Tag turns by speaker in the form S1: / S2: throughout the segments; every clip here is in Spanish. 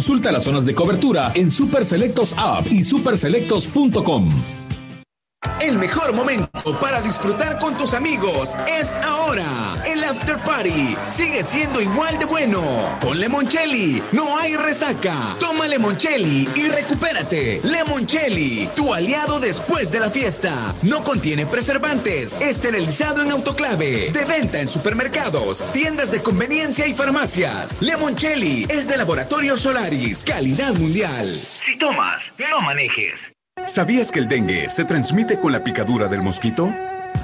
S1: Consulta las zonas de cobertura en Superselectos App y superselectos.com.
S2: El mejor momento para disfrutar con tus amigos es ahora. El after party sigue siendo igual de bueno. Con Lemoncelli no hay resaca. Toma Lemoncelli y recupérate. Lemoncelli, tu aliado después de la fiesta. No contiene preservantes. Esterilizado en autoclave. De venta en supermercados, tiendas de conveniencia y farmacias. Lemoncelli es de Laboratorio Solaris. Calidad mundial.
S3: Si tomas, no manejes.
S4: ¿Sabías que el dengue se transmite con la picadura del mosquito?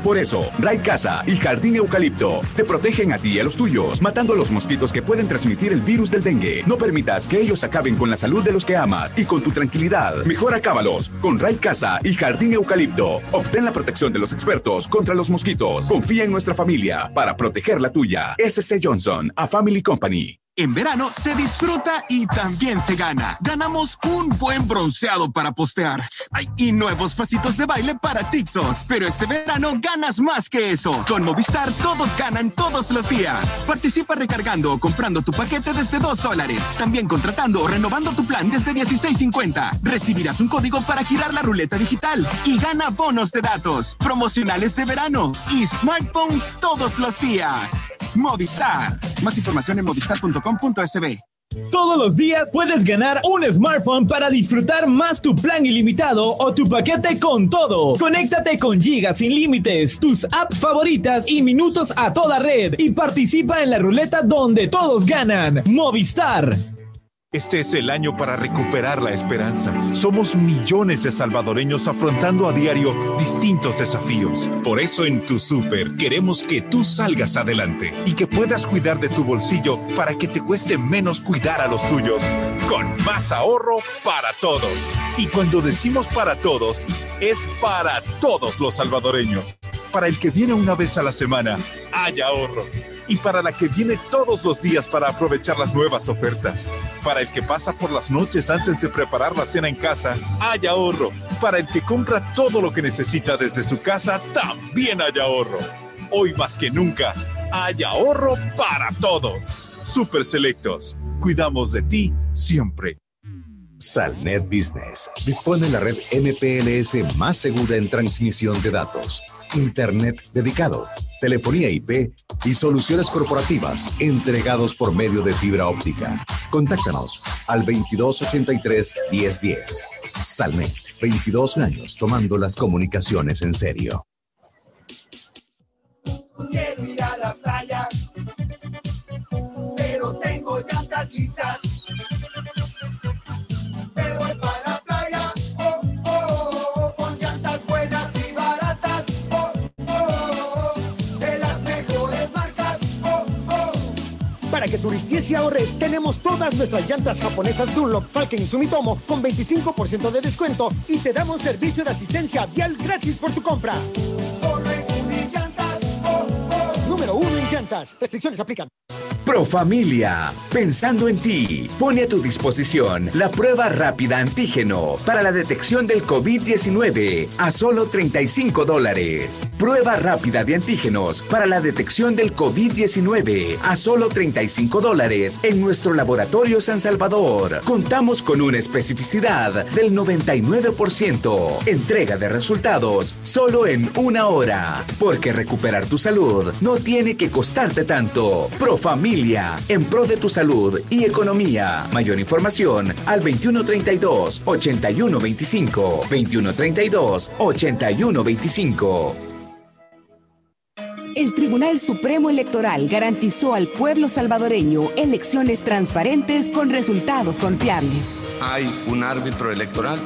S4: Por eso, Ray Casa y Jardín Eucalipto te protegen a ti y a los tuyos, matando a los mosquitos que pueden transmitir el virus del dengue. No permitas que ellos acaben con la salud de los que amas y con tu tranquilidad. Mejor acábalos con Ray Casa y Jardín Eucalipto. Obtén la protección de los expertos contra los mosquitos. Confía en nuestra familia para proteger la tuya. SC Johnson, a Family Company.
S5: En verano se disfruta y también se gana. Ganamos un buen bronceado para postear. Y nuevos pasitos de baile para TikTok. Pero este verano ganas más que eso. Con Movistar todos ganan todos los días. Participa recargando o comprando tu paquete desde 2 dólares. También contratando o renovando tu plan desde 16.50. Recibirás un código para girar la ruleta digital y gana bonos de datos, promocionales de verano y smartphones todos los días. Movistar. Más información en
S6: Todos los días puedes ganar un smartphone para disfrutar más tu plan ilimitado o tu paquete con todo. Conéctate con gigas sin límites, tus apps favoritas y minutos a toda red y participa en la ruleta donde todos ganan. Movistar.
S7: Este es el año para recuperar la esperanza. Somos millones de salvadoreños afrontando a diario distintos desafíos. Por eso en Tu Super queremos que tú salgas adelante y que puedas cuidar de tu bolsillo para que te cueste menos cuidar a los tuyos. Con más ahorro para todos. Y cuando decimos para todos, es para todos los salvadoreños. Para el que viene una vez a la semana, hay ahorro y para la que viene todos los días para aprovechar las nuevas ofertas. Para el que pasa por las noches antes de preparar la cena en casa, hay ahorro. Para el que compra todo lo que necesita desde su casa, también hay ahorro. Hoy más que nunca, hay ahorro para todos. Super Selectos. Cuidamos de ti siempre.
S8: Salnet Business dispone la red MPLS más segura en transmisión de datos, Internet dedicado, telefonía IP y soluciones corporativas entregados por medio de fibra óptica. Contáctanos al 2283-1010. Salnet, 22 años tomando las comunicaciones en serio.
S9: Y
S10: ahorres, tenemos todas nuestras llantas japonesas Dunlop, Falken y Sumitomo con 25% de descuento y te damos servicio de asistencia vial gratis por tu compra.
S9: Solo en oh, oh.
S10: Número uno en llantas. Restricciones aplican.
S2: Profamilia, pensando en ti, pone a tu disposición la prueba rápida antígeno para la detección del COVID-19 a solo 35 dólares. Prueba rápida de antígenos para la detección del COVID-19 a solo 35 dólares en nuestro laboratorio San Salvador. Contamos con una especificidad del 99%. Entrega de resultados solo en una hora. Porque recuperar tu salud no tiene que costarte tanto. Profamilia en pro de tu salud y economía. Mayor información al 2132-8125. 2132-8125.
S11: El Tribunal Supremo Electoral garantizó al pueblo salvadoreño elecciones transparentes con resultados confiables.
S12: Hay un árbitro electoral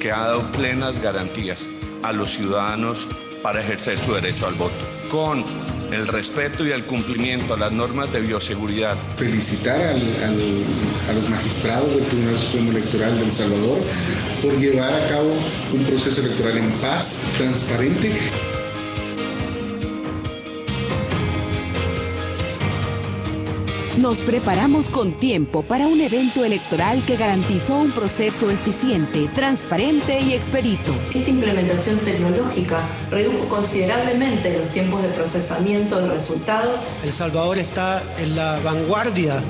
S12: que ha dado plenas garantías a los ciudadanos para ejercer su derecho al voto, con el respeto y el cumplimiento a las normas de bioseguridad.
S13: Felicitar a los magistrados del Tribunal Supremo Electoral de El Salvador por llevar a cabo un proceso electoral en paz, transparente.
S11: Nos preparamos con tiempo para un evento electoral que garantizó un proceso eficiente, transparente y expedito.
S14: Esta implementación tecnológica redujo considerablemente los tiempos de procesamiento de resultados.
S15: El Salvador está en la vanguardia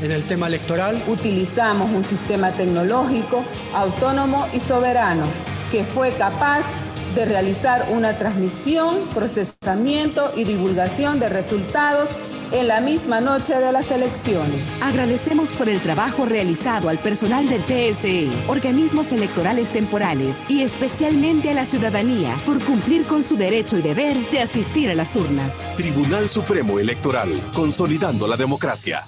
S15: en el tema electoral.
S16: Utilizamos un sistema tecnológico autónomo y soberano que fue capaz de realizar una transmisión, procesamiento y divulgación de resultados en la misma noche de las elecciones.
S11: Agradecemos por el trabajo realizado al personal del TSE, organismos electorales temporales y especialmente a la ciudadanía por cumplir con su derecho y deber de asistir a las urnas.
S17: Tribunal Supremo Electoral, consolidando la democracia.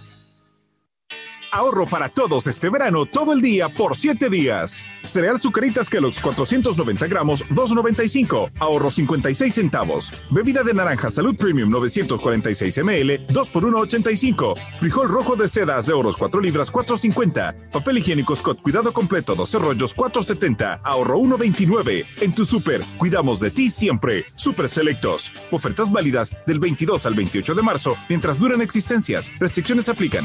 S7: Ahorro para todos este verano, todo el día, por 7 días. Cereal Zucaritas Kellogg's 490 gramos, 2.95. Ahorro 56 centavos. Bebida de naranja Salud Premium 946 ml, 2 por 1.85. Frijol rojo de sedas de oros 4 libras, 4.50. Papel higiénico Scott Cuidado Completo 12 rollos, 4.70. Ahorro 1.29. En tu super, cuidamos de ti siempre. Super Selectos. Ofertas válidas del 22 al 28 de marzo, mientras duran existencias. Restricciones aplican.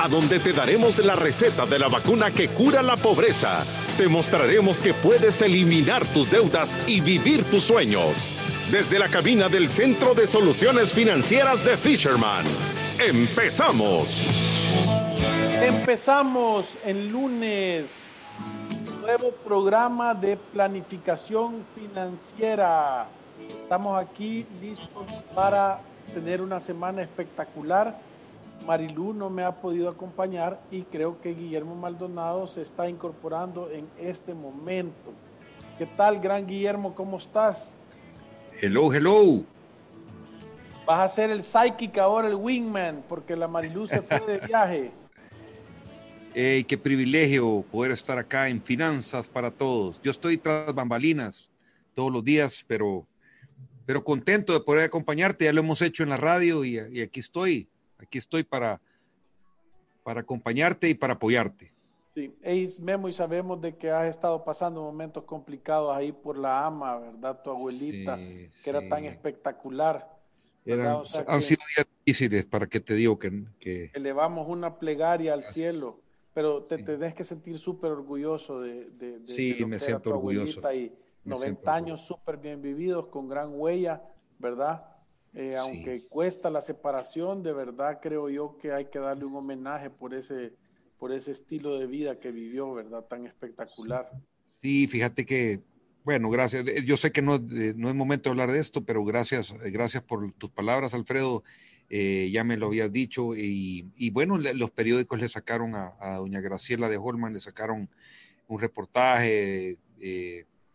S17: a donde te daremos la receta de la vacuna que cura la pobreza. Te mostraremos que puedes eliminar tus deudas y vivir tus sueños. Desde la cabina del Centro de Soluciones Financieras de Fisherman. ¡Empezamos!
S18: Empezamos el lunes. Nuevo programa de planificación financiera. Estamos aquí listos para tener una semana espectacular. Marilú no me ha podido acompañar y creo que Guillermo Maldonado se está incorporando en este momento. ¿Qué tal, gran Guillermo? ¿Cómo estás?
S19: Hello, hello.
S18: Vas a ser el psychic ahora, el wingman, porque la Marilú se fue de viaje.
S19: Hey, qué privilegio poder estar acá en Finanzas para Todos. Yo estoy tras bambalinas todos los días, pero, pero contento de poder acompañarte. Ya lo hemos hecho en la radio y, y aquí estoy Aquí estoy para, para acompañarte y para apoyarte.
S18: Sí, es Memo, y sabemos de que has estado pasando momentos complicados ahí por la ama, ¿verdad? Tu abuelita, que era tan espectacular.
S19: Eran, han sido días difíciles, para que te digo que, que...
S18: Elevamos una plegaria al cielo, pero te tenés que sentir súper orgulloso de, de, de,
S19: sí, me siento orgulloso.
S18: Y 90 años súper bien vividos, con gran huella, ¿verdad? Eh, aunque cuesta la separación, de verdad creo yo que hay que darle un homenaje por ese, por ese estilo de vida que vivió, ¿verdad? Tan espectacular.
S19: Sí, fíjate que, bueno, gracias. Eh, yo sé que no, eh, no es momento de hablar de esto, pero gracias, gracias por tus palabras, Alfredo. ya me lo habías dicho. Y, y bueno, los periódicos le sacaron a, a, doña Graciela de Holman, le sacaron un reportaje,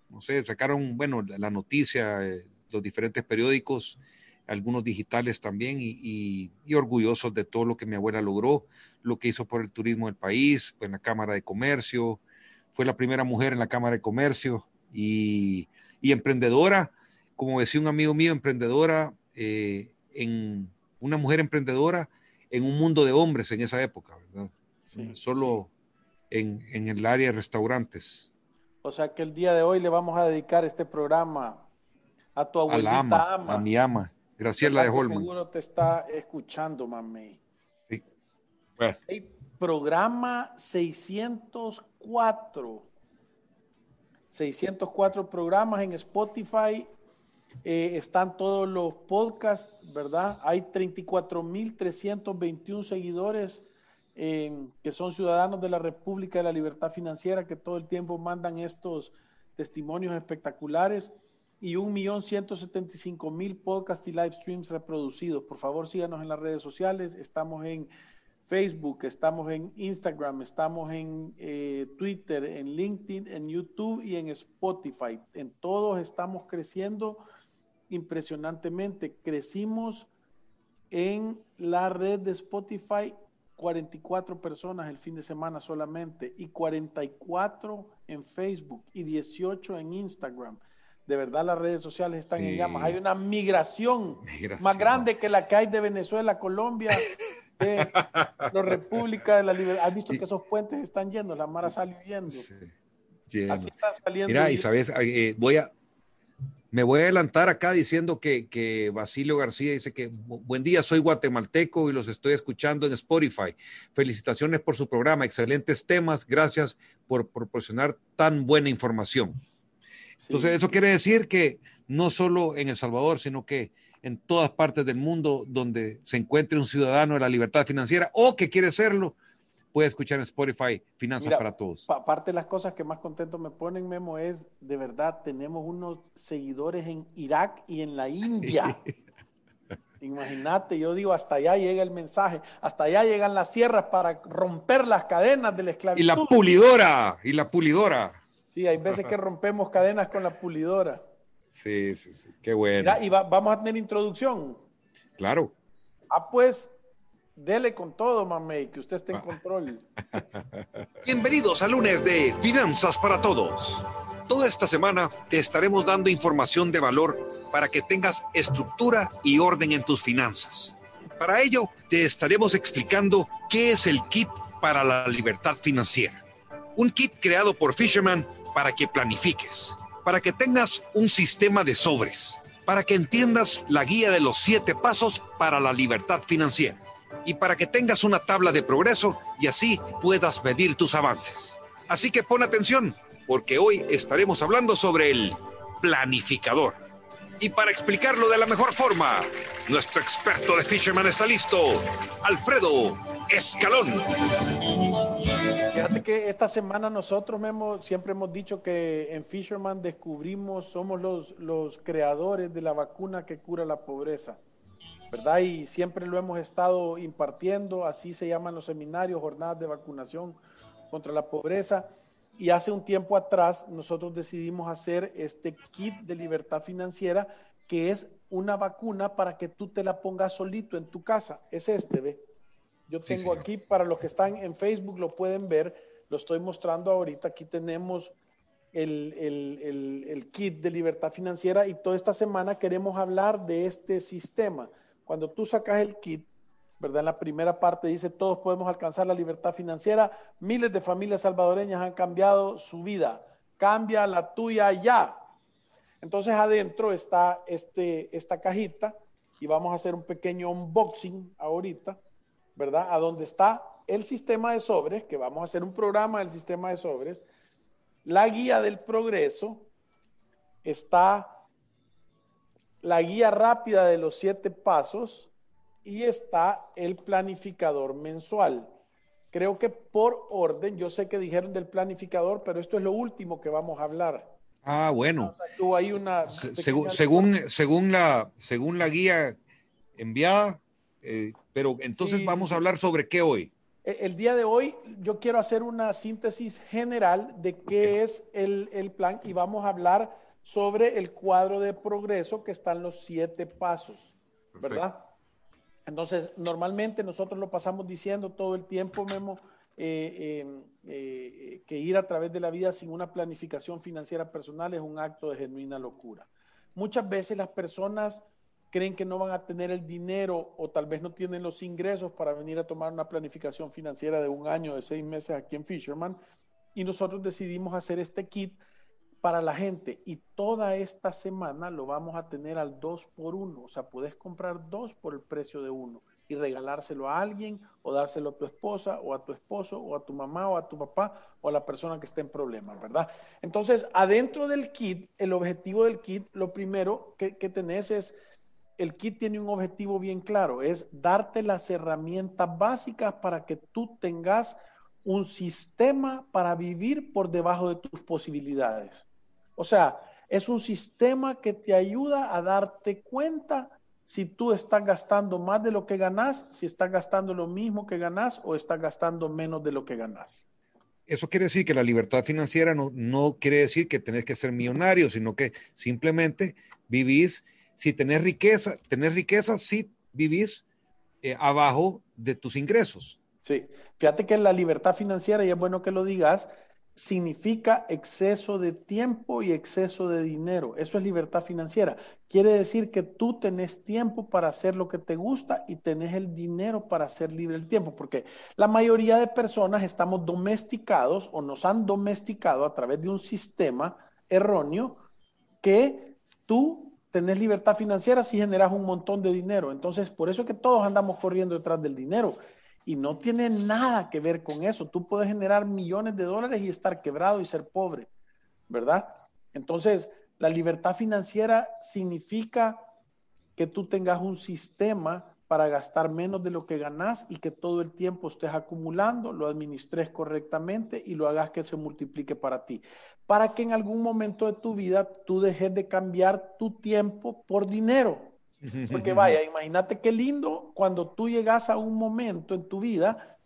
S19: no sé, sacaron, bueno, la, la noticia, los diferentes periódicos algunos digitales también, y, orgullosos de todo lo que mi abuela logró, lo que hizo por el turismo del país, en la Cámara de Comercio, fue la primera mujer en la Cámara de Comercio y, emprendedora, como decía un amigo mío, emprendedora, eh, en una mujer emprendedora en un mundo de hombres en esa época, ¿verdad? Solo En, en el área de restaurantes.
S18: O sea que el día de hoy le vamos a dedicar este programa a tu abuelita
S19: a la ama, a mi ama. Graciela de Holman.
S18: Seguro te está escuchando, mami.
S19: Sí.
S18: Bueno. Hay programa 604. 604 programas en Spotify. Eh, están todos los podcasts, ¿verdad? Hay 34.321 seguidores eh, que son ciudadanos de la República de la Libertad Financiera que todo el tiempo mandan estos testimonios espectaculares y 1.175.000 podcasts y live streams reproducidos. Por favor, síganos en las redes sociales. Estamos en Facebook, estamos en Instagram, estamos en eh, Twitter, en LinkedIn, en YouTube y en Spotify. En todos estamos creciendo impresionantemente. Crecimos en la red de Spotify 44 personas el fin de semana solamente y 44 en Facebook y 18 en Instagram de verdad las redes sociales están en llamas. Hay una migración, más grande que la que hay de Venezuela, Colombia, de la República de la Libertad. ¿Has visto que esos puentes están yendo? La Mara sale huyendo. Así están saliendo.
S19: Mira, y sabes, eh, voy a, me voy a adelantar acá diciendo que, que Basilio García dice que "Bu- buen día, soy guatemalteco y los estoy escuchando en Spotify. Felicitaciones por su programa, excelentes temas, gracias por proporcionar tan buena información. Entonces, eso quiere decir que no solo en El Salvador, sino que en todas partes del mundo donde se encuentre un ciudadano de la libertad financiera o que quiere serlo, puede escuchar en Spotify Finanzas
S18: Mira,
S19: para Todos.
S18: pa- Aparte de las cosas que más contento me ponen, Memo, es de verdad, tenemos unos seguidores en Irak y en la India. Imagínate, yo digo, hasta allá llega el mensaje, hasta allá llegan las sierras para romper las cadenas de la
S19: Y
S18: esclavitud.
S19: la pulidora, y la pulidora.
S18: Sí, hay veces que rompemos cadenas con la pulidora.
S19: Sí, sí, sí. Qué bueno.
S18: Mira, y va- vamos a tener introducción.
S19: Claro.
S18: Ah, pues, dele con todo, mamey, que usted esté en control.
S17: Bienvenidos al lunes de Finanzas para Todos. Toda esta semana te estaremos dando información de valor para que tengas estructura y orden en tus finanzas. Para ello, te estaremos explicando qué es el kit para la libertad financiera. Un kit creado por Fisherman para que planifiques, para que tengas un sistema de sobres, para que entiendas la guía de los siete pasos para la libertad financiera y para que tengas una tabla de progreso y así puedas medir tus avances. Así que pon atención, porque hoy estaremos hablando sobre el planificador. Y para explicarlo de la mejor forma, nuestro experto de Fisherman está listo, Alfredo Escalón.
S18: Fíjate que esta semana nosotros Memo, siempre hemos dicho que en Fisherman descubrimos, somos los, los creadores de la vacuna que cura la pobreza, ¿verdad? Y siempre lo hemos estado impartiendo, así se llaman los seminarios, jornadas de vacunación contra la pobreza. Y hace un tiempo atrás nosotros decidimos hacer este kit de libertad financiera, que es una vacuna para que tú te la pongas solito en tu casa. Es este, ve. Yo tengo aquí, para los que están en Facebook lo pueden ver, lo estoy mostrando ahorita. Aquí tenemos el, el- el- el kit de libertad financiera y toda esta semana queremos hablar de este sistema. Cuando tú sacas el kit, ¿verdad? En la primera parte dice, todos podemos alcanzar la libertad financiera. Miles de familias salvadoreñas han cambiado su vida. Cambia la tuya ya. Entonces adentro está este, esta cajita y vamos a hacer un pequeño unboxing ahorita, ¿verdad? A donde está el sistema de sobres, que vamos a hacer un programa del sistema de sobres, la guía del progreso, está la guía rápida de los siete pasos y está el planificador mensual. Creo que por orden, yo sé que dijeron del planificador, pero esto es lo último que vamos a hablar.
S19: Ah, bueno.
S18: Tuvo ahí una
S19: Se-
S18: pequeña-
S19: según, según, según, la, según la guía enviada, eh, pero entonces
S18: Sí,
S19: vamos
S18: sí,
S19: a hablar sobre qué hoy.
S18: E- El día de hoy yo quiero hacer una síntesis general de qué es el, el plan y vamos a hablar sobre el cuadro de progreso que están los siete pasos, ¿verdad? Entonces, normalmente nosotros lo pasamos diciendo todo el tiempo, Memo, eh, eh, eh, que ir a través de la vida sin una planificación financiera personal es un acto de genuina locura. Muchas veces las personas creen que no van a tener el dinero o tal vez no tienen los ingresos para venir a tomar una planificación financiera de un año, de seis meses aquí en Fisherman. Y nosotros decidimos hacer este kit para la gente y toda esta semana lo vamos a tener al 2 por 1, o sea, puedes comprar dos por el precio de uno y regalárselo a alguien o dárselo a tu esposa o a tu esposo o a tu mamá o a tu papá o a la persona que esté en problemas, ¿verdad? Entonces, adentro del kit, el objetivo del kit, lo primero que, que tenés es, el kit tiene un objetivo bien claro, es darte las herramientas básicas para que tú tengas un sistema para vivir por debajo de tus posibilidades. O sea, es un sistema que te ayuda a darte cuenta si tú estás gastando más de lo que ganas, si estás gastando lo mismo que ganas o estás gastando menos de lo que ganas.
S19: Eso quiere decir que la libertad financiera no, no quiere decir que tenés que ser millonario, sino que simplemente vivís, si tenés riqueza, tenés riqueza, sí vivís eh, abajo de tus ingresos.
S18: Sí, fíjate que la libertad financiera, y es bueno que lo digas, significa exceso de tiempo y exceso de dinero. Eso es libertad financiera. Quiere decir que tú tenés tiempo para hacer lo que te gusta y tenés el dinero para hacer libre el tiempo, porque la mayoría de personas estamos domesticados o nos han domesticado a través de un sistema erróneo que tú tenés libertad financiera si generas un montón de dinero. Entonces, por eso es que todos andamos corriendo detrás del dinero y no tiene nada que ver con eso. Tú puedes generar millones de dólares y estar quebrado y ser pobre, ¿verdad? Entonces, la libertad financiera significa que tú tengas un sistema para gastar menos de lo que ganas y que todo el tiempo estés acumulando, lo administres correctamente y lo hagas que se multiplique para ti. Para que en algún momento de tu vida tú dejes de cambiar tu tiempo por dinero. Porque vaya, imagínate qué lindo cuando tú llegas a un momento en tu vida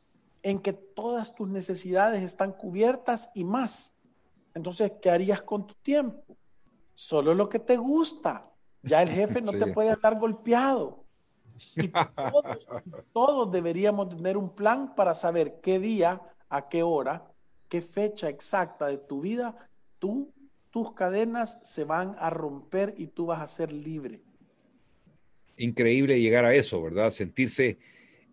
S18: en que todas tus necesidades están cubiertas y más. Entonces, ¿qué harías con tu tiempo? Solo lo que te gusta. Ya el jefe no te puede andar golpeado. Y todos, todos deberíamos tener un plan para saber qué día, a qué hora, qué fecha exacta de tu vida, tú, tus cadenas se van a romper y tú vas a ser libre
S19: increíble llegar a eso, ¿verdad? Sentirse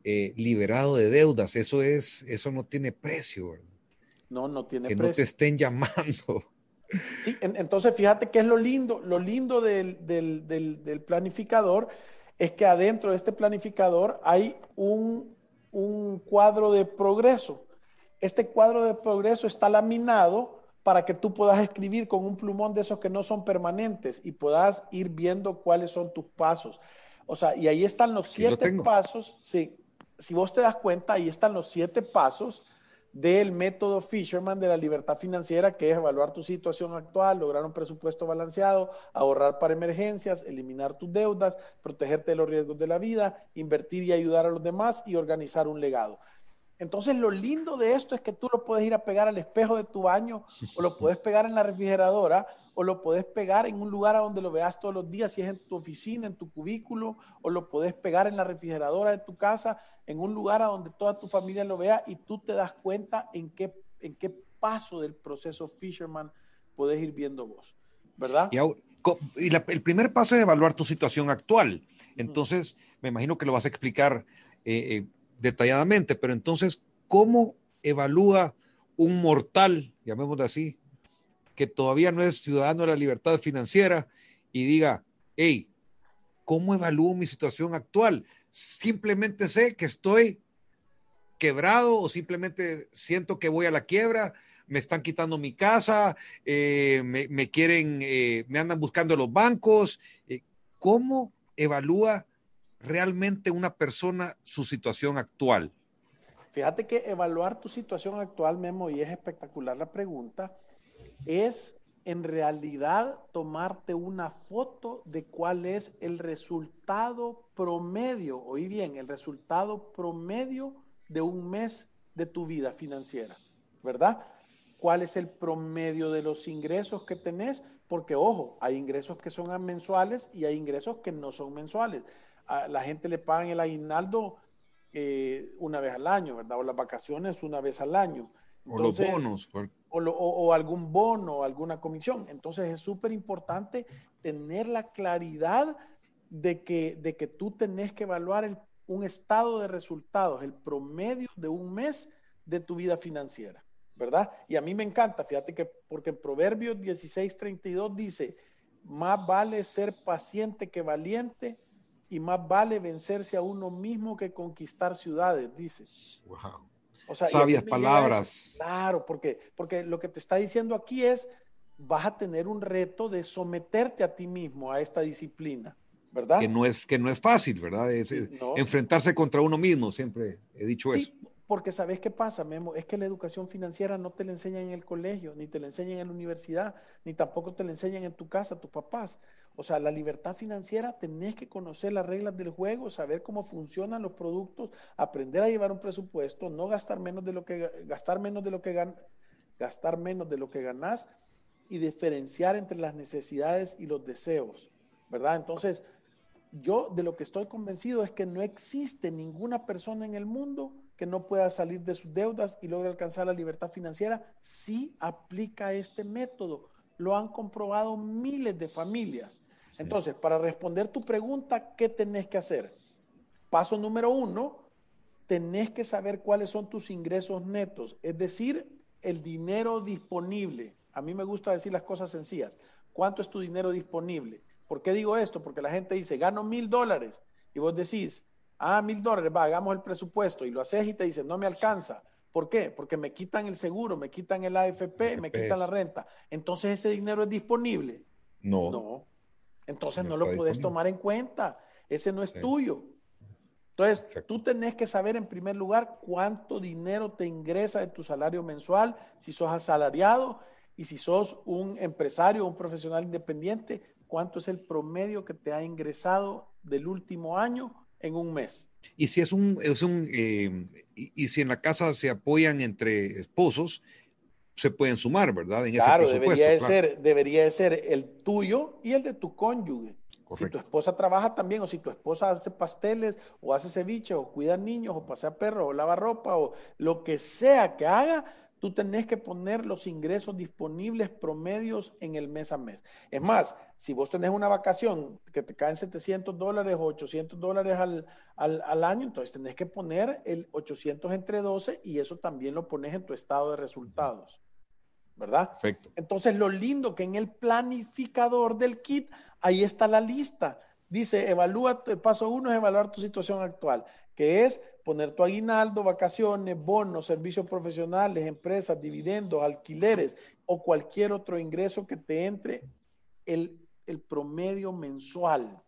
S19: eh, liberado de deudas, eso es, eso no tiene precio, ¿verdad?
S18: No, no tiene
S19: que
S18: precio.
S19: no te estén llamando.
S18: Sí, entonces fíjate que es lo lindo, lo lindo del, del, del, planificador es que adentro de este planificador hay un, un cuadro de progreso. Este cuadro de progreso está laminado para que tú puedas escribir con un plumón de esos que no son permanentes y puedas ir viendo cuáles son tus pasos. O sea, y ahí están los siete pasos, sí, si vos te das cuenta, ahí están los siete pasos del método Fisherman de la libertad financiera, que es evaluar tu situación actual, lograr un presupuesto balanceado, ahorrar para emergencias, eliminar tus deudas, protegerte de los riesgos de la vida, invertir y ayudar a los demás y organizar un legado. Entonces lo lindo de esto es que tú lo puedes ir a pegar al espejo de tu baño o lo puedes pegar en la refrigeradora o lo puedes pegar en un lugar a donde lo veas todos los días, si es en tu oficina, en tu cubículo, o lo puedes pegar en la refrigeradora de tu casa, en un lugar a donde toda tu familia lo vea y tú te das cuenta en qué, en qué paso del proceso Fisherman puedes ir viendo vos, ¿verdad?
S19: Y, el primer paso es evaluar tu situación actual. Entonces, me imagino que lo vas a explicar eh, eh, detalladamente, pero entonces, ¿cómo evalúa un mortal, llamémoslo así, que todavía no es ciudadano de la libertad financiera y diga, hey, ¿cómo evalúo mi situación actual? Simplemente sé que estoy quebrado o simplemente siento que voy a la quiebra, me están quitando mi casa, eh, me, quieren, eh, me andan buscando los bancos. Eh, ¿Cómo evalúa realmente una persona su situación actual?
S18: Fíjate que evaluar tu situación actual, Memo, y es espectacular la pregunta, es en realidad tomarte una foto de cuál es el resultado promedio, oí bien, el resultado promedio de un mes de tu vida financiera, ¿verdad? ¿Cuál es el promedio de los ingresos que tenés? Porque, ojo, hay ingresos que son mensuales y hay ingresos que no son mensuales. A la gente le pagan el aguinaldo eh, una vez al año, ¿verdad? O las vacaciones una vez al año.
S19: o los bonos
S18: o, algún bono, alguna comisión. Entonces es súper importante tener la claridad de que, de que tú tenés que evaluar un estado de resultados, el promedio de un mes de tu vida financiera, ¿verdad? Y a mí me encanta, fíjate que porque en Proverbios 16:32 dice, más vale ser paciente que valiente y más vale vencerse a uno mismo que conquistar ciudades, dice.
S19: Wow. Sabias palabras.
S18: claro, porque, porque lo que te está diciendo aquí es, vas a tener un reto de someterte a ti mismo a esta disciplina, ¿verdad?
S19: Que no es, que no es fácil, ¿verdad? Enfrentarse contra uno mismo, siempre he dicho
S18: sí, Porque sabes qué pasa, Memo, es que la educación financiera no te la enseñan en el colegio, ni te la enseñan en la universidad, ni tampoco te la enseñan en tu casa, tus papás. O sea, la libertad financiera tenés que conocer las reglas del juego, saber cómo funcionan los productos, aprender a llevar un presupuesto, no gastar menos de lo que gastar menos de lo que gan, gastar menos de lo que ganás y diferenciar entre las necesidades y los deseos, ¿verdad? Entonces, yo de lo que estoy convencido es que no existe ninguna persona en el mundo que no pueda salir de sus deudas y logre alcanzar la libertad financiera, sí aplica este método. Lo han comprobado miles de familias. Entonces, para responder tu pregunta, ¿qué tenés que hacer? Paso número uno, tenés que saber cuáles son tus ingresos netos, es decir, el dinero disponible. A mí me gusta decir las cosas sencillas. ¿Cuánto es tu dinero disponible? ¿Por qué digo esto? Porque la gente dice, gano mil dólares. Y vos decís, ah, mil dólares, va, hagamos el presupuesto. Y lo haces y te dicen, no me alcanza. ¿Por qué? Porque me quitan el seguro, me quitan el AFP, me quitan la renta. Entonces ese dinero es disponible.
S19: No.
S18: No. Entonces no, lo puedes tomar en cuenta. Ese no es tuyo. Entonces, tú tenés que saber en primer lugar cuánto dinero te ingresa de tu salario mensual, si sos asalariado y si sos un empresario, un profesional independiente, cuánto es el promedio que te ha ingresado del último año en un mes.
S19: Y si es un, es un eh, y, si en la casa se apoyan entre esposos, se pueden sumar, ¿verdad? En
S18: claro, debería de ser, debería de ser el tuyo y el de tu cónyuge. Si tu esposa trabaja también, o si tu esposa hace pasteles, o hace ceviche, o cuida niños, o pasea perros, o lava ropa, o lo que sea que haga, tú tenés que poner los ingresos disponibles promedios en el mes a mes. Es más, si vos tenés una vacación que te caen 700 dólares o 800 dólares al, al, al, año, entonces tenés que poner el 800 entre 12 y eso también lo pones en tu estado de resultados. ¿Verdad?
S19: Perfecto.
S18: Entonces, lo lindo que en el planificador del kit ahí está la lista. Dice, evalúa, el paso uno es evaluar tu situación actual, que es poner tu aguinaldo, vacaciones, bonos, servicios profesionales, empresas, dividendos, alquileres o cualquier otro ingreso que te entre el, el promedio mensual.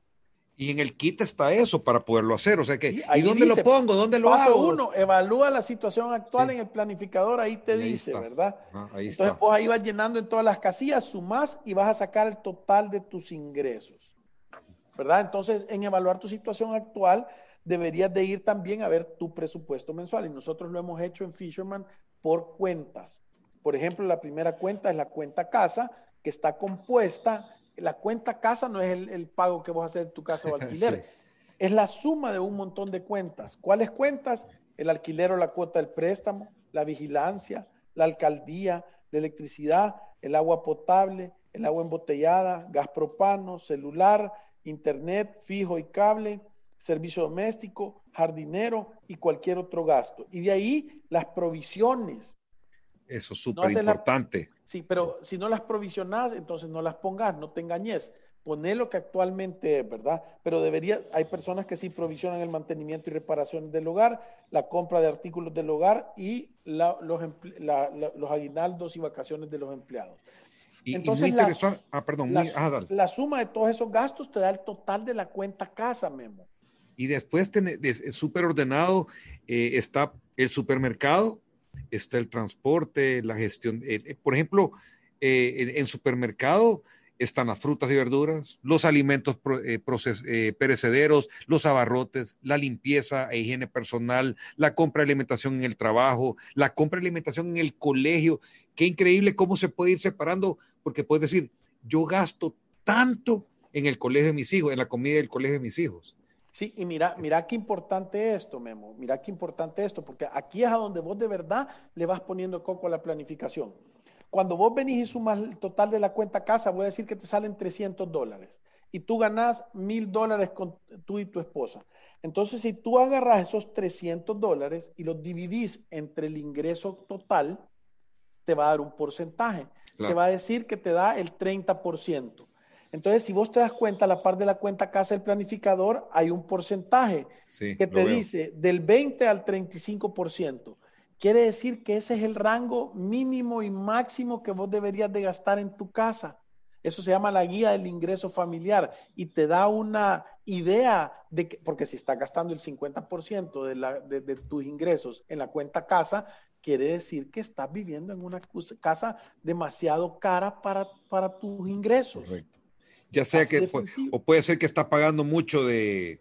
S19: Y en el kit está eso para poderlo hacer. O sea que, ¿y dónde lo pongo? ¿Dónde lo
S18: paso
S19: hago?
S18: uno, evalúa la situación actual en el planificador, ahí te dice, ¿verdad?
S19: Ah, ahí
S18: Entonces,
S19: está.
S18: vos ahí vas llenando en todas las casillas, sumás y vas a sacar el total de tus ingresos, ¿verdad? Entonces, en evaluar tu situación actual, deberías de ir también a ver tu presupuesto mensual. Y nosotros lo hemos hecho en Fisherman por cuentas. Por ejemplo, la primera cuenta es la cuenta casa, que está compuesta la cuenta casa no es el, el, pago que vos haces de tu casa o alquiler, sí. es la suma de un montón de cuentas. ¿Cuáles cuentas? El alquiler o la cuota del préstamo, la vigilancia, la alcaldía, la electricidad, el agua potable, el agua embotellada, gas propano, celular, internet fijo y cable, servicio doméstico, jardinero y cualquier otro gasto. Y de ahí las provisiones.
S19: Eso es súper no importante.
S18: La, sí, pero si no las provisionás, entonces no las pongas, no te engañes. Poné lo que actualmente es, ¿verdad? Pero debería, hay personas que sí provisionan el mantenimiento y reparaciones del hogar, la compra de artículos del hogar y la, los, la, la, los aguinaldos y vacaciones de los empleados.
S19: Y,
S18: entonces,
S19: y
S18: la,
S19: ah, perdón,
S18: la,
S19: ah,
S18: la, suma de todos esos gastos te da el total de la cuenta casa, Memo.
S19: Y después es súper ordenado, eh, está el supermercado, está el transporte, la gestión. Eh, por ejemplo, eh, en, en, supermercado están las frutas y verduras, los alimentos eh, proces, perecederos, los abarrotes, la limpieza e higiene personal, la compra de alimentación en el trabajo, la compra de alimentación en el colegio. Qué increíble cómo se puede ir separando, porque puedes decir, yo gasto tanto en el colegio de mis hijos, en la comida del colegio de mis hijos.
S18: Sí, y mira, mira qué importante esto, Memo, mira qué importante esto, porque aquí es a donde vos de verdad le vas poniendo coco a la planificación. Cuando vos venís y sumas el total de la cuenta casa, voy a decir que te salen 300 dólares y tú ganás mil dólares con tú y tu esposa. Entonces, si tú agarras esos 300 dólares y los dividís entre el ingreso total, te va a dar un porcentaje. Claro. Te va a decir que te da el 30%. Entonces, si vos te das cuenta, a la par de la cuenta casa del planificador, hay un porcentaje
S19: sí,
S18: que te dice del 20 al 35%. Quiere decir que ese es el rango mínimo y máximo que vos deberías de gastar en tu casa. Eso se llama la guía del ingreso familiar y te da una idea de que, porque si estás gastando el 50% de, la, de, de tus ingresos en la cuenta casa, quiere decir que estás viviendo en una casa demasiado cara para, para tus ingresos.
S19: Correcto. Ya sea Así que, o puede ser que está pagando mucho de,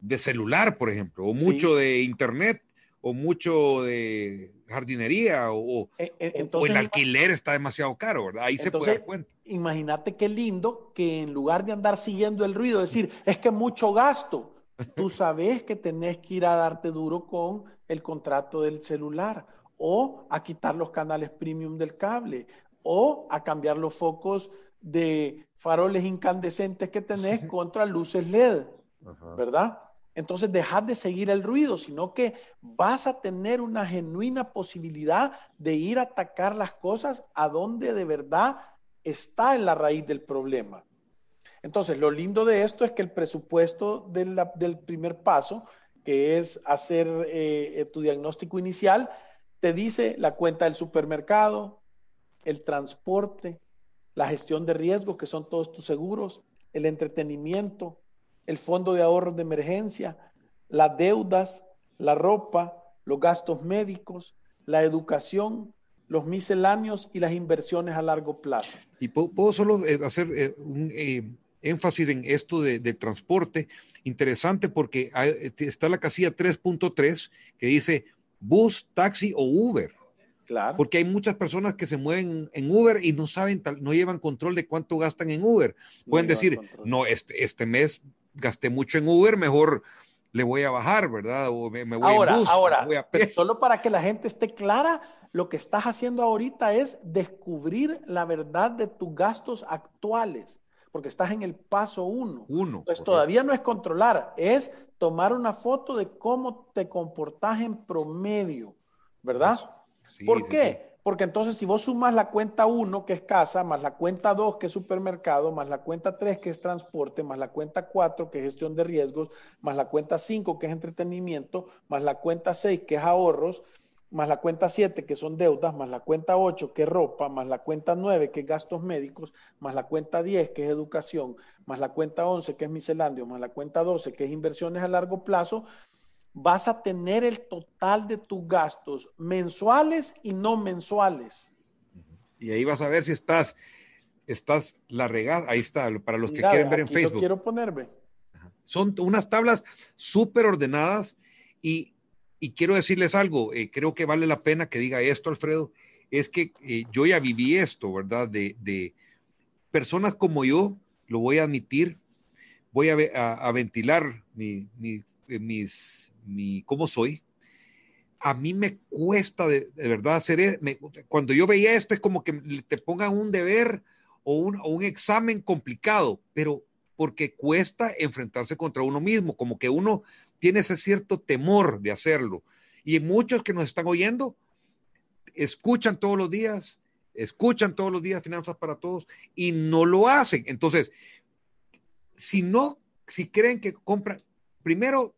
S19: de celular, por ejemplo, o mucho sí. de internet, o mucho de jardinería, o, entonces, o, el alquiler está demasiado caro, ¿verdad? Ahí entonces, se puede dar cuenta.
S18: Imagínate qué lindo que en lugar de andar siguiendo el ruido, decir, es que mucho gasto, tú sabes que tenés que ir a darte duro con el contrato del celular o a quitar los canales premium del cable o a cambiar los focos de faroles incandescentes que tenés contra luces LED, ¿verdad? Entonces dejas de seguir el ruido, sino que vas a tener una genuina posibilidad de ir a atacar las cosas a donde de verdad está en la raíz del problema. Entonces, lo lindo de esto es que el presupuesto del primer paso, que es hacer eh, eh, tu diagnóstico inicial, te dice la cuenta del supermercado, el transporte, la gestión de riesgos, que son todos tus seguros, el entretenimiento, el fondo de ahorros de emergencia, las deudas, la ropa, los gastos médicos, la educación, los misceláneos y las inversiones a largo plazo.
S19: Y puedo, solo eh, hacer eh, un eh, énfasis en esto de, transporte, interesante porque está la casilla 3.3 que dice bus, taxi o Uber.
S18: Claro.
S19: Porque hay muchas personas que se mueven en Uber y no saben, no llevan control de cuánto gastan en Uber. Pueden decir, no, este, este mes gasté mucho en Uber, mejor le voy a bajar, ¿verdad? O me, voy
S18: ahora,
S19: en bus,
S18: ahora, pero solo para que la gente esté clara, lo que estás haciendo ahorita es descubrir la verdad de tus gastos actuales, porque estás en el paso uno.
S19: Uno.
S18: Entonces todavía no es controlar, es tomar una foto de cómo te comportas en promedio, ¿verdad? ¿Por qué? Porque entonces si vos sumas la cuenta 1, que es casa, más la cuenta 2, que es supermercado, más la cuenta 3, que es transporte, más la cuenta 4, que es gestión de riesgos, más la cuenta 5, que es entretenimiento, más la cuenta 6, que es ahorros, más la cuenta 7, que son deudas, más la cuenta 8, que es ropa, más la cuenta 9, que es gastos médicos, más la cuenta 10, que es educación, más la cuenta 11, que es misceláneo, más la cuenta 12, que es inversiones a largo plazo, vas a tener el total de tus gastos mensuales y no mensuales.
S19: Y ahí vas a ver si estás, estás la regada. Ahí está, para los que quieren ver en Facebook.
S18: quiero ponerme.
S19: Son unas tablas súper ordenadas y, quiero decirles algo, eh, creo que vale la pena que diga esto, Alfredo, es que eh, yo ya viví esto, ¿verdad? De, personas como yo, lo voy a admitir, voy a, ventilar mi, eh, mis mi cómo soy, a mí me cuesta de, verdad hacer, e, cuando yo veía esto es como que te pongan un deber o un, o un examen complicado, pero porque cuesta enfrentarse contra uno mismo, como que uno tiene ese cierto temor de hacerlo. Y muchos que nos están oyendo escuchan todos los días, escuchan todos los días finanzas para todos y no lo hacen. Entonces, si no, si creen que compran, primero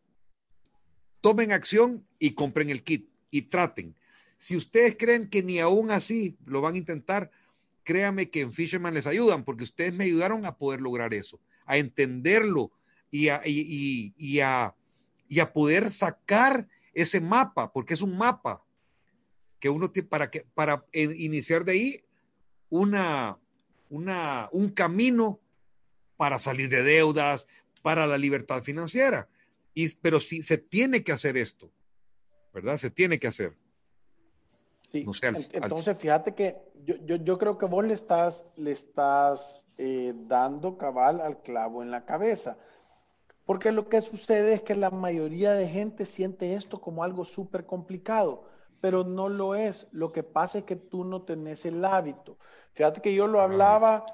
S19: tomen acción y compren el kit y traten. Si ustedes creen que ni aún así lo van a intentar, créanme que en Fisherman les ayudan, porque ustedes me ayudaron a poder lograr eso, a entenderlo y a, y, a, poder sacar ese mapa, porque es un mapa que uno para, que, para iniciar de ahí una, una, un camino para salir de deudas, para la libertad financiera pero sí se tiene que hacer esto, ¿verdad? Se tiene que hacer.
S18: Sí. entonces, fíjate que yo, creo que vos le estás, le estás eh, dando cabal al clavo en la cabeza. Porque lo que sucede es que la mayoría de gente siente esto como algo súper complicado, pero no lo es. Lo que pasa es que tú no tenés el hábito. Fíjate que yo lo hablaba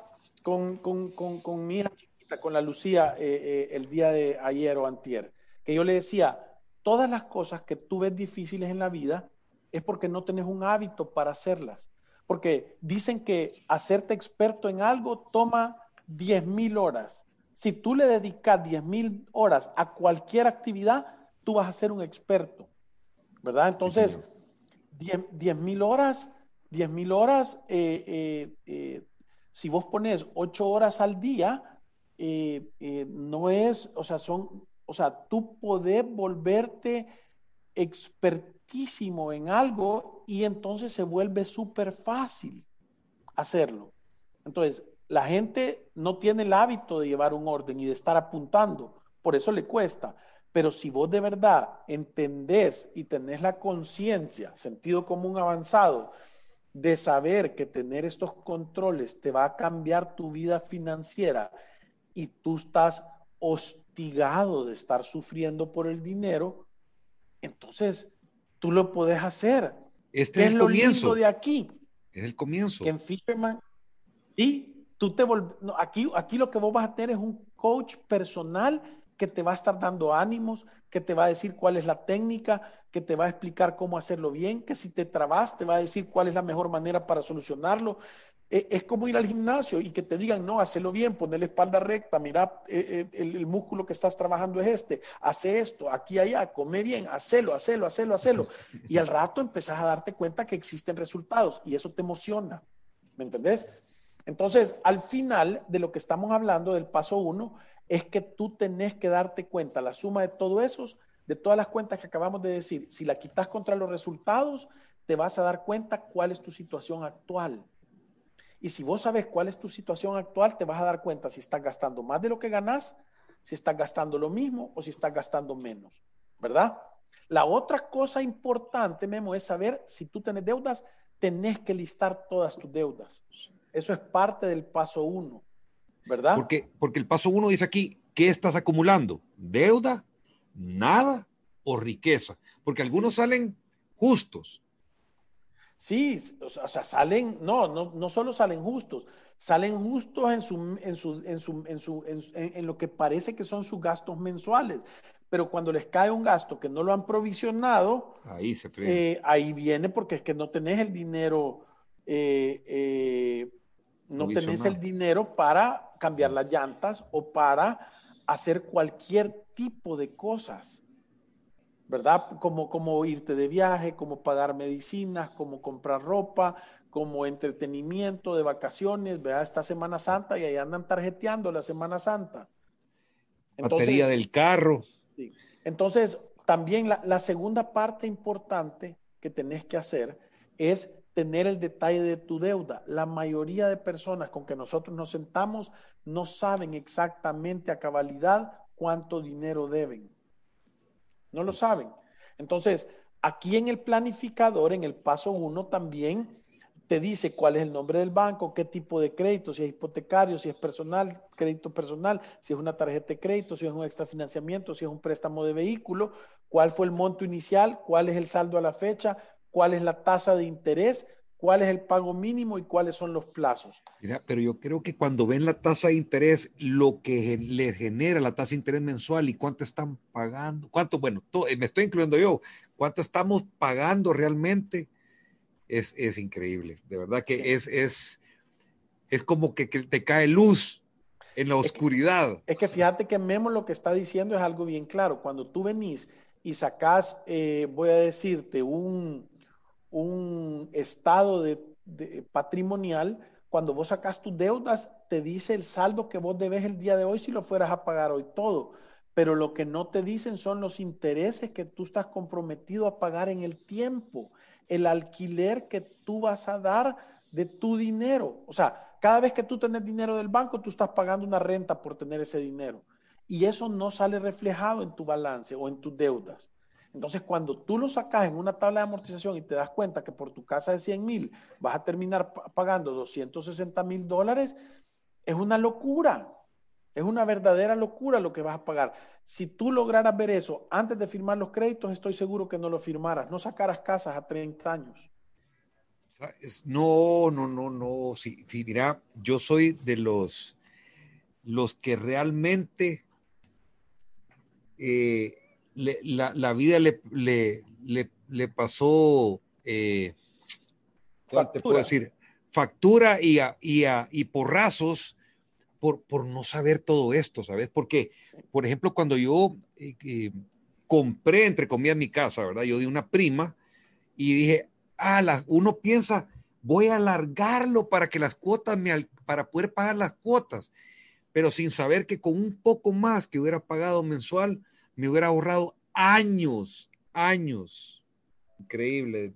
S18: con, con, mi hija chiquita, con la Lucía, eh, eh, el día de ayer o antier que yo le decía, todas las cosas que tú ves difíciles en la vida es porque no tenés un hábito para hacerlas. Porque dicen que hacerte experto en algo toma 10 mil horas. Si tú le dedicas 10 mil horas a cualquier actividad, tú vas a ser un experto. ¿Verdad? Entonces, 10 mil horas, 10 mil horas, eh, eh, eh, si vos pones 8 horas al día, no es, o sea, son o sea, tú podés volverte expertísimo en algo y entonces se vuelve súper fácil hacerlo. Entonces, la gente no tiene el hábito de llevar un orden y de estar apuntando, por eso le cuesta. Pero si vos de verdad entendés y tenés la conciencia, sentido común avanzado, de saber que tener estos controles te va a cambiar tu vida financiera y tú estás hostigado de estar sufriendo por el dinero, entonces tú lo puedes hacer.
S19: Este
S18: ¿Qué
S19: es
S18: es
S19: el
S18: lo
S19: comienzo.
S18: lindo de aquí?
S19: Es el comienzo.
S18: Que en Fisherman, sí, tú te vol- no, aquí, aquí lo que vos vas a tener es un coach personal que te va a estar dando ánimos, que te va a decir cuál es la técnica, que te va a explicar cómo hacerlo bien, que si te trabas, te va a decir cuál es la mejor manera para solucionarlo. E- Es como ir al gimnasio y que te digan, no, hacelo bien, poner la espalda recta, mira, eh, eh, el, el músculo que estás trabajando es este, hace esto, aquí, allá, come bien, hacelo, hacelo, hacelo, hacelo. Y al rato empezás a darte cuenta que existen resultados y eso te emociona. ¿Me entendés? Entonces, al final de lo que estamos hablando del paso uno, es que tú tenés que darte cuenta, la suma de todo esos, de todas las cuentas que acabamos de decir, si la quitas contra los resultados, te vas a dar cuenta cuál es tu situación actual. Y si vos sabes cuál es tu situación actual, te vas a dar cuenta si estás gastando más de lo que ganás, si estás gastando lo mismo o si estás gastando menos, ¿verdad? La otra cosa importante, Memo, es saber si tú tienes deudas, tenés que listar todas tus deudas. Eso es parte del paso uno, ¿verdad?
S19: Porque, porque el paso uno dice aquí, ¿qué estás acumulando? ¿Deuda? ¿Nada? ¿O riqueza? Porque algunos salen justos.
S18: Sí, o sea, salen, no, no, no solo salen justos, salen justos en, su, en, su, en, su, en, su, en, en- lo que parece que son sus gastos mensuales. Pero cuando les cae un gasto que no lo han provisionado,
S19: Ahí se
S18: eh, ahí viene porque es que no tenés el dinero, eh, eh, no tenés el dinero para cambiar las llantas o para hacer cualquier tipo de cosas. ¿Verdad? Como, como irte de viaje, como pagar medicinas, como comprar ropa, como entretenimiento de vacaciones, ¿verdad? Esta Semana Santa y ahí andan tarjeteando la Semana Santa.
S19: Batería del carro.
S18: Sí. Entonces, también la, la segunda parte importante que tenés que hacer es tener el detalle de tu deuda. La mayoría de personas con que nosotros nos sentamos no saben exactamente a cabalidad cuánto dinero deben. No lo saben. Entonces, aquí en el planificador, en el paso uno, también te dice cuál es el nombre del banco, qué tipo de crédito, si es hipotecario, si es personal, crédito personal, si es una tarjeta de crédito, si es un extrafinanciamiento, si es un préstamo de vehículo, cuál fue el monto inicial, cuál es el saldo a la fecha, cuál es la tasa de interés, cuál es el pago mínimo y cuáles son los plazos.
S19: Mira, pero yo creo que cuando ven la tasa de interés, lo que les genera la tasa de interés mensual y cuánto están pagando, cuánto, bueno, to- eh, me estoy incluyendo yo, cuánto estamos pagando realmente, es, es increíble. De verdad que es, es, es como que, que te cae luz en la oscuridad.
S18: Es que fíjate que Memo lo que está diciendo es algo bien claro. Cuando tú venís y sacás, eh, voy a decirte, un, un estado de, patrimonial, cuando vos sacás tus deudas, te dice el saldo que vos debes el día de hoy si lo fueras a pagar hoy todo. Pero lo que no te dicen son los intereses que tú estás comprometido a pagar en el tiempo, el alquiler que tú vas a dar de tu dinero. O sea, cada vez que tú tenés dinero del banco, tú estás pagando una renta por tener ese dinero. Y eso no sale reflejado en tu balance o en tus deudas. Entonces, cuando tú lo sacas en una tabla de amortización y te das cuenta que por tu casa de 100 mil vas a terminar pa- pagando 260 mil dólares, es una locura. Es una verdadera locura lo que vas a pagar. Si tú lograras ver eso antes de firmar los créditos, estoy seguro que no lo firmaras. No sacaras casas a 30 años.
S19: No, no, no, no. Sí, sí, mira, yo soy de los, los que realmente eh, le- la, la vida le, le, le, le pasó, eh, ¿cuál te puedo
S18: Factura.
S19: decir? Factura y, a- y, a- y porrazos por, por no saber todo esto, ¿sabes? Porque, por ejemplo, cuando yo eh, compré, entre comillas, mi casa, ¿verdad? Yo di una prima y dije, ah, la- uno piensa, voy a alargarlo para que las cuotas me, para poder pagar las cuotas, pero sin saber que con un poco más que hubiera pagado mensual, me hubiera ahorrado años, años. Increíble.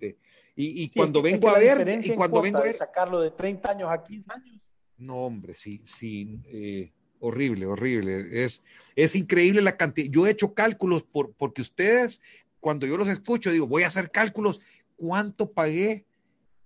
S19: y, y
S18: Sí,
S19: cuando vengo a ver, y cuando vengo a ver,
S18: sacarlo de 30 años a 15 años.
S19: no, hombre, sí, sí, eh, horrible, horrible. Es, es increíble la cantidad. Yo he hecho cálculos por, porque ustedes, cuando yo los escucho, digo, voy a hacer cálculos, ¿cuánto pagué?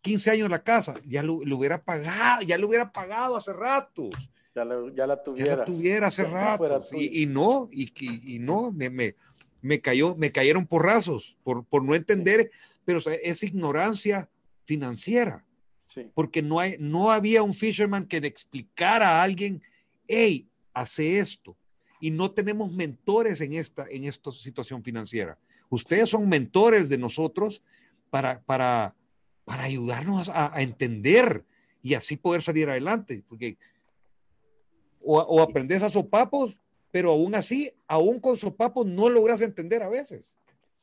S19: 15 años la casa, ya lo, lo hubiera pagado, ya lo hubiera pagado hace rato.
S18: Ya, la- ya la
S19: Ya
S18: tuvieras.
S19: la tuviera hace
S18: Ya
S19: rato. Y, y no, y, y- y no, me, me, me cayó, me cayeron porrazos por, por no entender, pero es ignorancia financiera. Porque no, hay, no había un fisherman que le explicara a alguien, hey, hace esto. Y no tenemos mentores en esta, en esta situación financiera. Ustedes son mentores de nosotros para, para, para ayudarnos a, entender y así poder salir adelante. Porque o, aprendes a sopapos, pero aún así, aún con sopapos no logras entender a veces.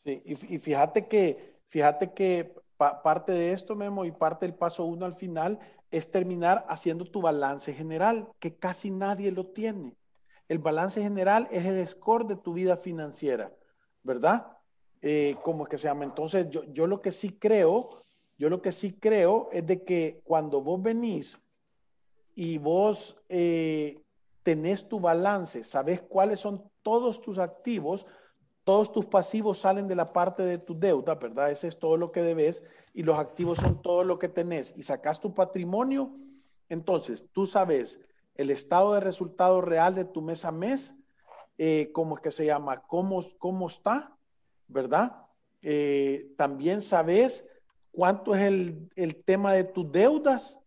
S18: Sí, y, y fíjate que, fíjate que parte de esto, Memo, y parte del paso uno al final es terminar haciendo tu balance general, que casi nadie lo tiene. El balance general es el score de tu vida financiera, ¿verdad? Eh, como es que se llama. Entonces, yo, yo lo que sí creo, yo lo que sí creo es de que cuando vos venís y vos eh, tenés tu balance, sabes cuáles son todos tus activos, todos tus pasivos salen de la parte de tu deuda, ¿verdad? Ese es todo lo que debes y los activos son todo lo que tenés y sacas tu patrimonio, entonces tú sabes el estado de resultado real de tu mes a mes, eh, ¿cómo es que se llama? ¿Cómo, cómo está? ¿Verdad? Eh, también sabes cuánto es el, tema de tus deudas,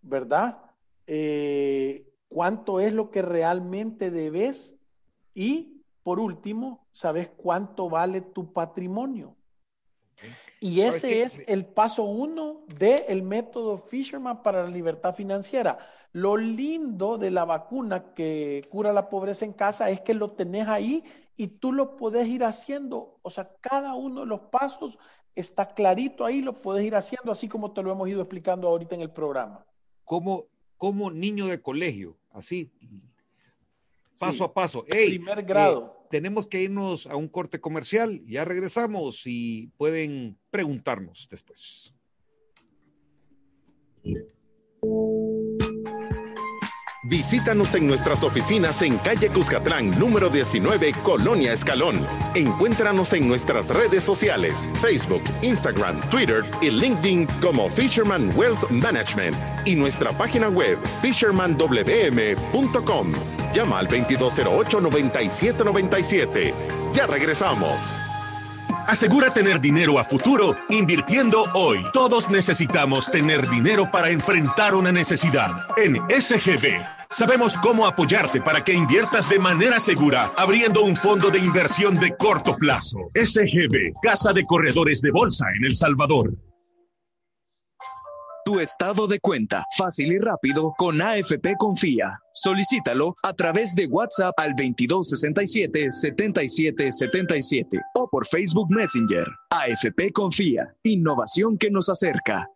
S18: ¿verdad? Eh, ¿Cuánto es lo que realmente debes? Y por último, sabes cuánto vale tu patrimonio. Y ese es el paso uno del método Fisherman para la libertad financiera. Lo lindo de la vacuna que cura la pobreza en casa es que lo tenés ahí y tú lo puedes ir haciendo. O sea, cada uno de los pasos está clarito ahí, lo puedes ir haciendo así como te lo hemos ido explicando ahorita en el programa.
S19: Como, como niño de colegio, así, paso a paso. primer grado. Eh, tenemos que irnos a un corte comercial. Ya regresamos y pueden preguntarnos después.
S17: Visítanos en nuestras oficinas en calle Cuscatlán, número 19, Colonia Escalón. Encuéntranos en nuestras redes sociales, Facebook, Instagram, Twitter y LinkedIn como Fisherman Wealth Management y nuestra página web fishermanwm.com. Llama al 2208-9797. Ya regresamos.
S15: Asegura tener dinero a futuro invirtiendo hoy. Todos necesitamos tener dinero para enfrentar una necesidad. En SGB sabemos cómo apoyarte para que inviertas de manera segura abriendo un fondo de inversión de corto plazo. SGB, Casa de Corredores de Bolsa en El Salvador
S20: tu estado de cuenta, fácil y rápido con AFP Confía. Solicítalo a través de WhatsApp al 2267-7777 o por Facebook Messenger. AFP Confía, innovación que nos acerca.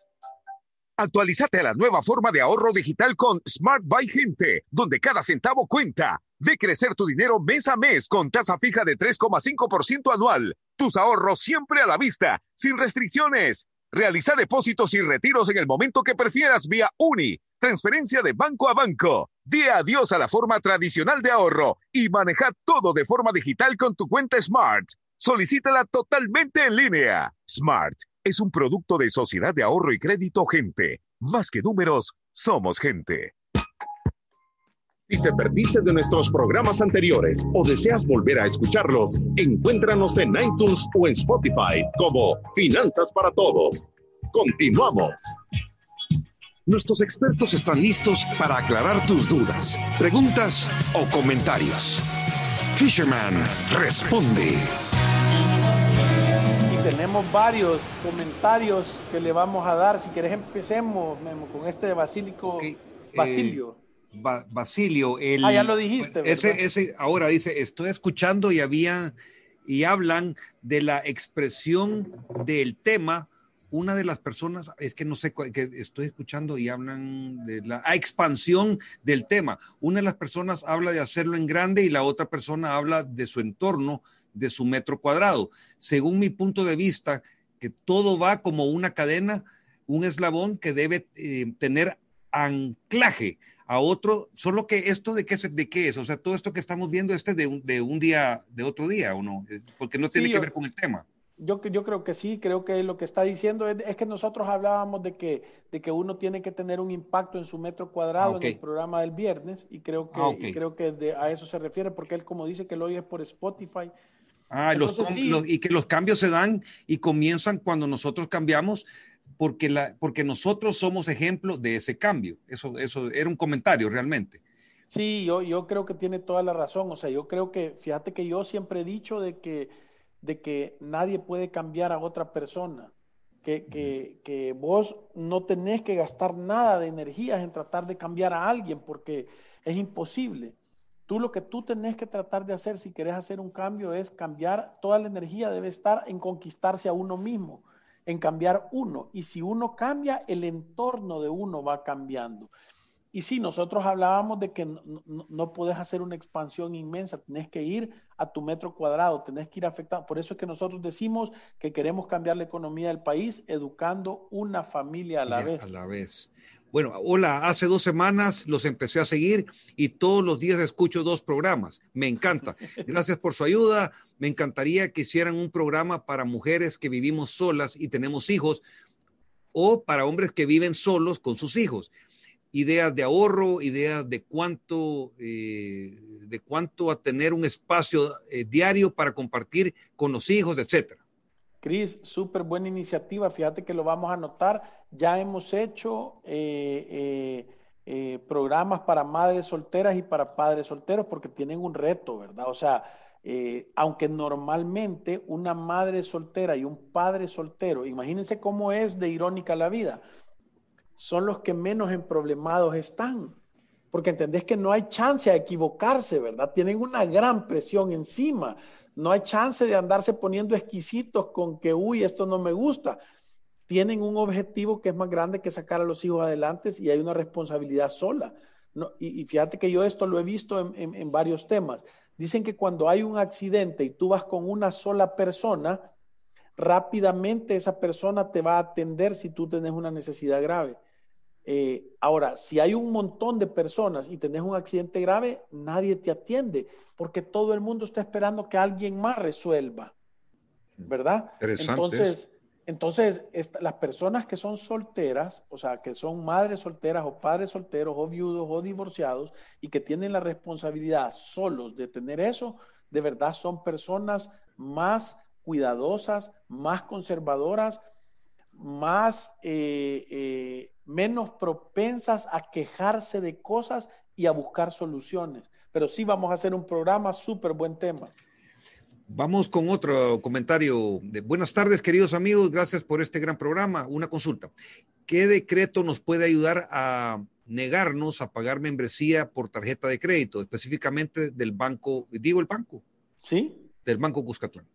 S21: Actualízate a la nueva forma de ahorro digital con Smart Buy Gente, donde cada centavo cuenta. Ve crecer tu dinero mes a mes con tasa fija de 3,5% anual. Tus ahorros siempre a la vista, sin restricciones. Realiza depósitos y retiros en el momento que prefieras vía UNI, transferencia de banco a banco. Di adiós a la forma tradicional de ahorro y maneja todo de forma digital con tu cuenta Smart. Solicítala totalmente en línea. Smart es un producto de Sociedad de Ahorro y Crédito Gente. Más que números, somos gente. Si te perdiste de nuestros programas anteriores o deseas volver a escucharlos, encuéntranos en iTunes o en Spotify como Finanzas para Todos. Continuamos. Nuestros expertos están listos para aclarar tus dudas, preguntas o comentarios. Fisherman responde.
S18: Y tenemos varios comentarios que le vamos a dar. Si quieres empecemos con este de Basílico. Basilio.
S19: Eh, Basilio. El,
S18: ah, ya lo dijiste.
S19: Ese, ese, ahora dice, estoy escuchando y había, y hablan de la expresión del tema. Una de las personas, es que no sé, que estoy escuchando y hablan de la expansión del tema. Una de las personas habla de hacerlo en grande y la otra persona habla de su entorno, de su metro cuadrado. Según mi punto de vista, que todo va como una cadena, un eslabón que debe eh, tener anclaje a otro, solo que esto de qué, de qué es, o sea, todo esto que estamos viendo este de un, de un día, de otro día, ¿o no? Eh, porque no tiene que ver con el tema.
S18: Yo, yo creo que sí, creo que lo que está diciendo es, que nosotros hablábamos de que, de que uno tiene que tener un impacto en su metro cuadrado ah, en el programa del viernes y creo que, ah, creo que a eso se refiere porque él como dice que lo oye por Spotify,
S19: Ah, los,
S18: Entonces,
S19: com-
S18: sí.
S19: los- y que los cambios se dan y comienzan cuando nosotros cambiamos porque, la, porque nosotros somos ejemplo de ese cambio. Eso, eso era un comentario realmente.
S18: Sí, yo, yo creo que tiene toda la razón. O sea, yo creo que, fíjate que yo siempre he dicho de que, de que nadie puede cambiar a otra persona. Que, que, que vos no tenés que gastar nada de energías en tratar de cambiar a alguien porque es imposible. Tú lo que tú tenés que tratar de hacer si querés hacer un cambio es cambiar, toda la energía debe estar en conquistarse a uno mismo, en cambiar uno. Y si uno cambia, el entorno de uno va cambiando. Y sí, nosotros hablábamos de que no, no, no podés hacer una expansión inmensa, tenés que ir a tu metro cuadrado, tenés que ir afectando. Por eso es que nosotros decimos que queremos cambiar la economía del país educando una familia a la vez.
S19: A la vez. Bueno, hola, hace dos semanas los empecé a seguir y todos los días escucho dos programas. Me encanta. Gracias por su ayuda. Me encantaría que hicieran un programa para mujeres que vivimos solas y tenemos hijos o para hombres que viven solos con sus hijos. Ideas de ahorro, ideas de cuánto, eh, de cuánto a tener un espacio eh, diario para compartir con los hijos, etcétera.
S18: Cris, súper buena iniciativa. Fíjate que lo vamos a anotar. Ya hemos hecho eh, eh, eh, programas para madres solteras y para padres solteros porque tienen un reto, ¿verdad? O sea, aunque normalmente una madre soltera y un padre soltero, imagínense cómo es de irónica la vida, son los que menos emproblemados están. Porque entendés que no hay chance a equivocarse, ¿verdad? Tienen una gran presión encima. No hay chance de andarse poniendo exquisitos con que, uy, esto no me gusta. Tienen un objetivo que es más grande que sacar a los hijos adelante y hay una responsabilidad sola. No, y, y, fíjate que yo esto lo he visto en, en, en varios temas. Dicen que cuando hay un accidente y tú vas con una sola persona, rápidamente esa persona te va a atender si tú tienes una necesidad grave. Eh, ahora, si hay un montón de personas y tenés un accidente grave, nadie te atiende porque todo el mundo está esperando que alguien más resuelva, ¿verdad? Entonces, entonces esta, las personas que son solteras, o sea, que son madres solteras o padres solteros o viudos o divorciados y que tienen la responsabilidad solos de tener eso, de verdad son personas más cuidadosas, más conservadoras, más eh, eh, menos propensas a quejarse de cosas y a buscar soluciones. Pero sí vamos a hacer un programa, súper buen tema.
S19: Vamos con otro comentario. Buenas tardes, queridos amigos. Gracias por este gran programa. Una consulta. ¿Qué decreto nos puede ayudar a negarnos a pagar membresía por tarjeta de crédito, específicamente del banco, digo el banco?
S18: Sí.
S19: Del Banco Cuscatlán.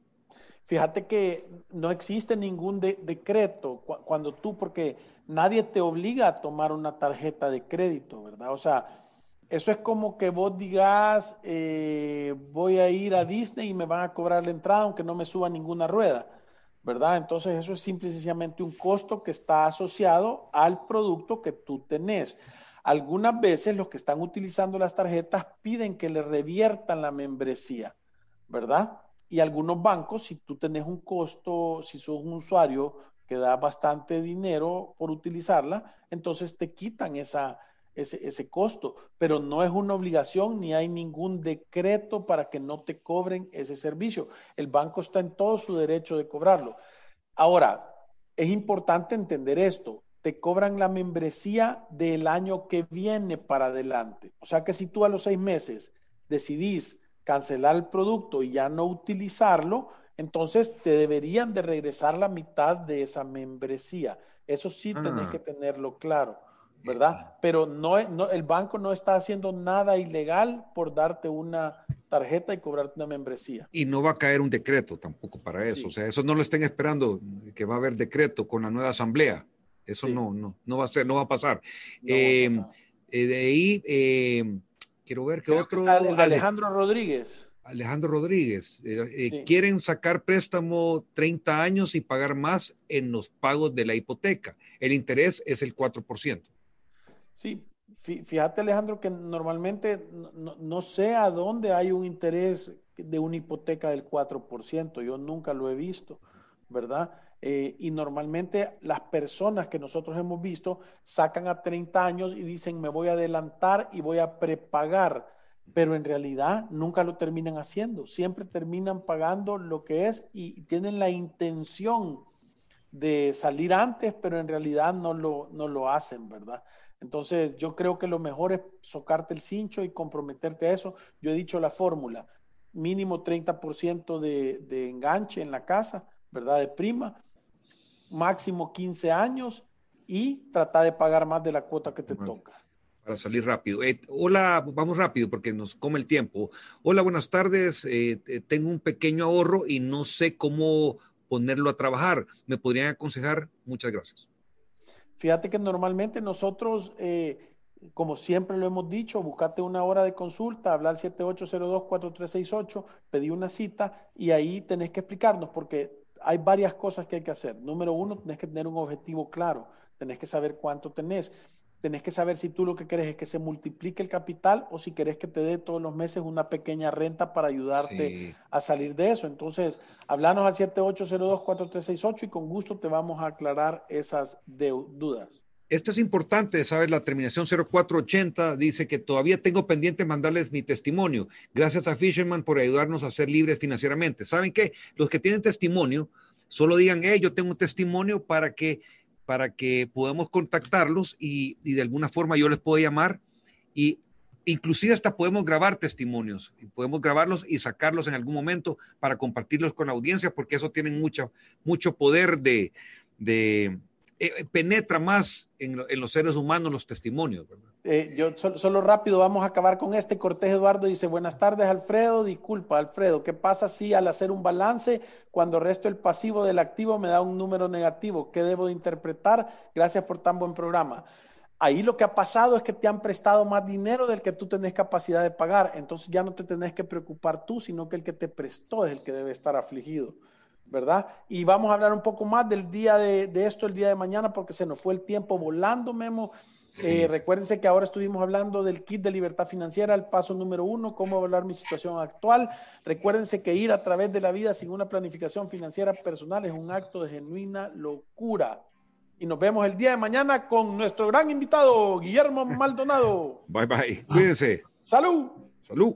S18: Fíjate que no existe ningún de decreto cu cuando tú, porque nadie te obliga a tomar una tarjeta de crédito, ¿verdad? O sea, eso es como que vos digas, eh, voy a ir a Disney y me van a cobrar la entrada aunque no me suba ninguna rueda, ¿verdad? Entonces eso es simple y sencillamente un costo que está asociado al producto que tú tenés. Algunas veces los que están utilizando las tarjetas piden que le reviertan la membresía, ¿verdad? Y algunos bancos, si tú tenés un costo, si sos un usuario que da bastante dinero por utilizarla, entonces te quitan esa, ese, ese, costo, pero no es una obligación ni hay ningún decreto para que no te cobren ese servicio. El banco está en todo su derecho de cobrarlo. Ahora, es importante entender esto. Te cobran la membresía del año que viene para adelante. O sea que si tú a los seis meses decidís cancelar el producto y ya no utilizarlo, entonces te deberían de regresar la mitad de esa membresía. Eso sí tenés
S19: Ah.
S18: que tenerlo claro, ¿verdad? Pero no, no, el banco no está haciendo nada ilegal por darte una tarjeta y cobrarte una membresía.
S19: Y no va a caer un decreto tampoco para eso.
S18: Sí.
S19: O sea, eso no lo estén esperando que va a haber decreto con la nueva asamblea. Eso
S18: Sí.
S19: no, no, no va a ser, no va a pasar.
S18: No va a
S19: Eh,
S18: pasar.
S19: eh, de ahí, eh, quiero ver qué
S18: Creo que
S19: otro.
S18: Ale-. Alejandro Rodríguez.
S19: Alejandro Rodríguez,
S18: Sí.
S19: quieren sacar préstamo 30 años y pagar más en los pagos de la hipoteca. El interés es el 4%.
S18: Sí, fí- fíjate Alejandro que normalmente no, no- no sé a dónde hay un interés de una hipoteca del 4%, yo nunca lo he visto, ¿verdad? Eh, y normalmente las personas que nosotros hemos visto sacan a 30 años y dicen me voy a adelantar y voy a prepagar pero en realidad nunca lo terminan haciendo. Siempre terminan pagando lo que es y tienen la intención de salir antes, pero en realidad no lo, no lo hacen, ¿verdad? Entonces yo creo que lo mejor es socarte el cincho y comprometerte a eso. Yo he dicho la fórmula, mínimo 30% de, de enganche en la casa, ¿verdad? De prima, máximo 15 años y trata de pagar más de la cuota que te toca
S19: para salir rápido. Eh, hola, vamos rápido porque nos come el tiempo. Hola, buenas tardes. Eh, tengo un pequeño ahorro y no sé cómo ponerlo a trabajar. ¿Me podrían aconsejar? Muchas gracias.
S18: Fíjate que normalmente nosotros, eh, como siempre lo hemos dicho, buscate una hora de consulta, hablar 7802-4368, pedí una cita y ahí tenés que explicarnos porque hay varias cosas que hay que hacer. Número uno, tenés que tener un objetivo claro, tenés que saber cuánto tenés tenés que saber si tú lo que quieres es que se multiplique el capital o si querés que te dé todos los meses una pequeña renta para ayudarte a salir de eso. Entonces, hablanos al 7802-4368 y con gusto te vamos a aclarar esas dudas.
S19: Esto es importante, ¿sabes? La terminación 0480 dice que todavía tengo pendiente mandarles mi testimonio. Gracias a Fisherman por ayudarnos a ser libres financieramente. ¿Saben qué? Los que tienen testimonio, solo digan, hey, yo tengo un testimonio para que para que podamos contactarlos y, de alguna forma yo les puedo llamar y inclusive hasta podemos grabar testimonios y podemos grabarlos y sacarlos en algún momento para compartirlos con la audiencia porque eso tiene mucho, mucho poder de, de eh, penetra más en, los seres humanos los testimonios.
S18: Eh, yo solo, rápido vamos a acabar con este. Cortés Eduardo dice, buenas tardes Alfredo, disculpa Alfredo, ¿qué pasa si al hacer un balance, cuando resto el pasivo del activo me da un número negativo? ¿Qué debo de interpretar? Gracias por tan buen programa. Ahí lo que ha pasado es que te han prestado más dinero del que tú tenés capacidad de pagar, entonces ya no te tenés que preocupar tú, sino que el que te prestó es el que debe estar afligido. ¿Verdad? Y vamos a hablar un poco más del día de, esto el día de mañana porque se nos fue el tiempo volando, Memo. Eh, recuérdense que ahora estuvimos hablando del kit de libertad financiera, el paso número uno, cómo evaluar mi situación actual. Recuérdense que ir a través de la vida sin una planificación financiera personal es un acto de genuina locura. Y nos vemos el día de mañana con nuestro gran invitado, Guillermo Maldonado.
S19: Bye bye. Cuídense.
S18: Salud.
S19: Salud.